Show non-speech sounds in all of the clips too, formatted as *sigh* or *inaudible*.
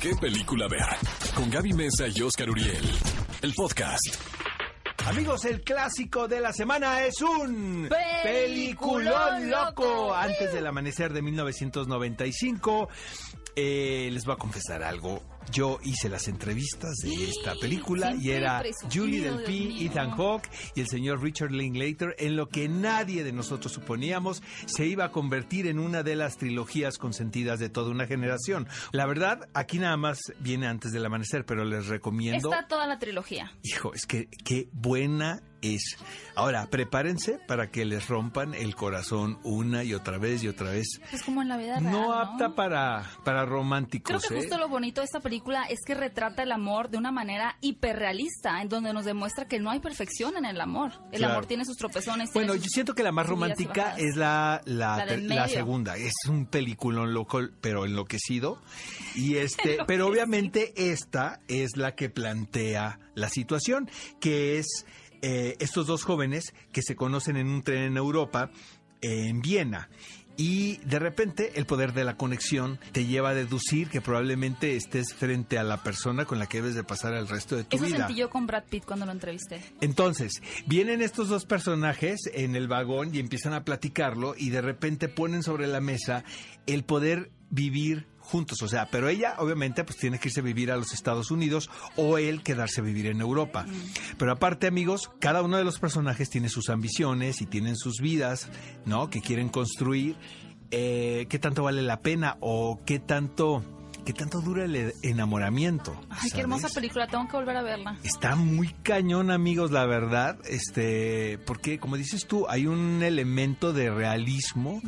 qué película ver. Con Gaby Mesa y Oscar Uriel. El podcast. Amigos, el clásico de la semana es un Peliculón peliculón loco. loco. Antes del amanecer de 1995, eh, les voy a confesar algo. Yo hice las entrevistas de esta película y era Julie Delpy, Dios mío. Ethan Hawke y el señor Richard Linklater en lo que nadie de nosotros suponíamos se iba a convertir en una de las trilogías consentidas de toda una generación. La verdad, aquí nada más viene antes del amanecer, pero les recomiendo. Está toda la trilogía. Hijo, es que qué buena es. Ahora, prepárense para que les rompan el corazón una y otra vez y otra vez. Es como en la vida real. No apta para, para Creo románticos. que ¿eh? justo lo bonito de esta película es que retrata el amor de una manera hiperrealista, en donde nos demuestra que no hay perfección en el amor. El Claro. amor tiene sus tropezones. Bueno, sus yo siento que la más romántica es la, la, segunda. Es un peliculón loco, pero enloquecido. Y *laughs* este, pero obviamente esta es la que plantea la situación, que es eh, estos dos jóvenes que se conocen en un tren en Europa, eh, en Viena. Y de repente el poder de la conexión te lleva a deducir que probablemente estés frente a la persona con la que debes de pasar el resto de tu Eso vida. sentí yo con Brad Pitt cuando lo entrevisté. Entonces, vienen estos dos personajes en el vagón y empiezan a platicarlo y de repente ponen sobre la mesa el poder vivir juntos, o sea, pero ella obviamente pues tiene que irse a vivir a los Estados Unidos o él quedarse a vivir en Europa. Pero aparte, amigos, cada uno de los personajes tiene sus ambiciones y tienen sus vidas, ¿no? Que quieren construir. Eh, ¿Qué tanto vale la pena o qué tanto, qué tanto dura el enamoramiento? Ay, qué hermosa película, tengo que volver a verla. Está muy cañón, amigos, la verdad. Este, porque como dices tú, hay un elemento de realismo,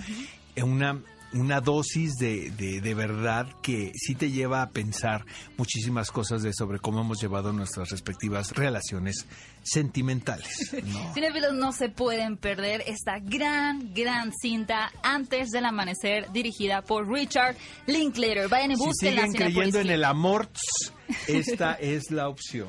eh, una una dosis de, de, de verdad que sí te lleva a pensar muchísimas cosas de sobre cómo hemos llevado nuestras respectivas relaciones sentimentales. ¿no? *laughs* Cinefilos no se pueden perder esta gran, gran cinta Antes del Amanecer, dirigida por Richard Linklater. Vayan y Si búsquenla. siguen creyendo en el amor, esta *laughs* es la opción.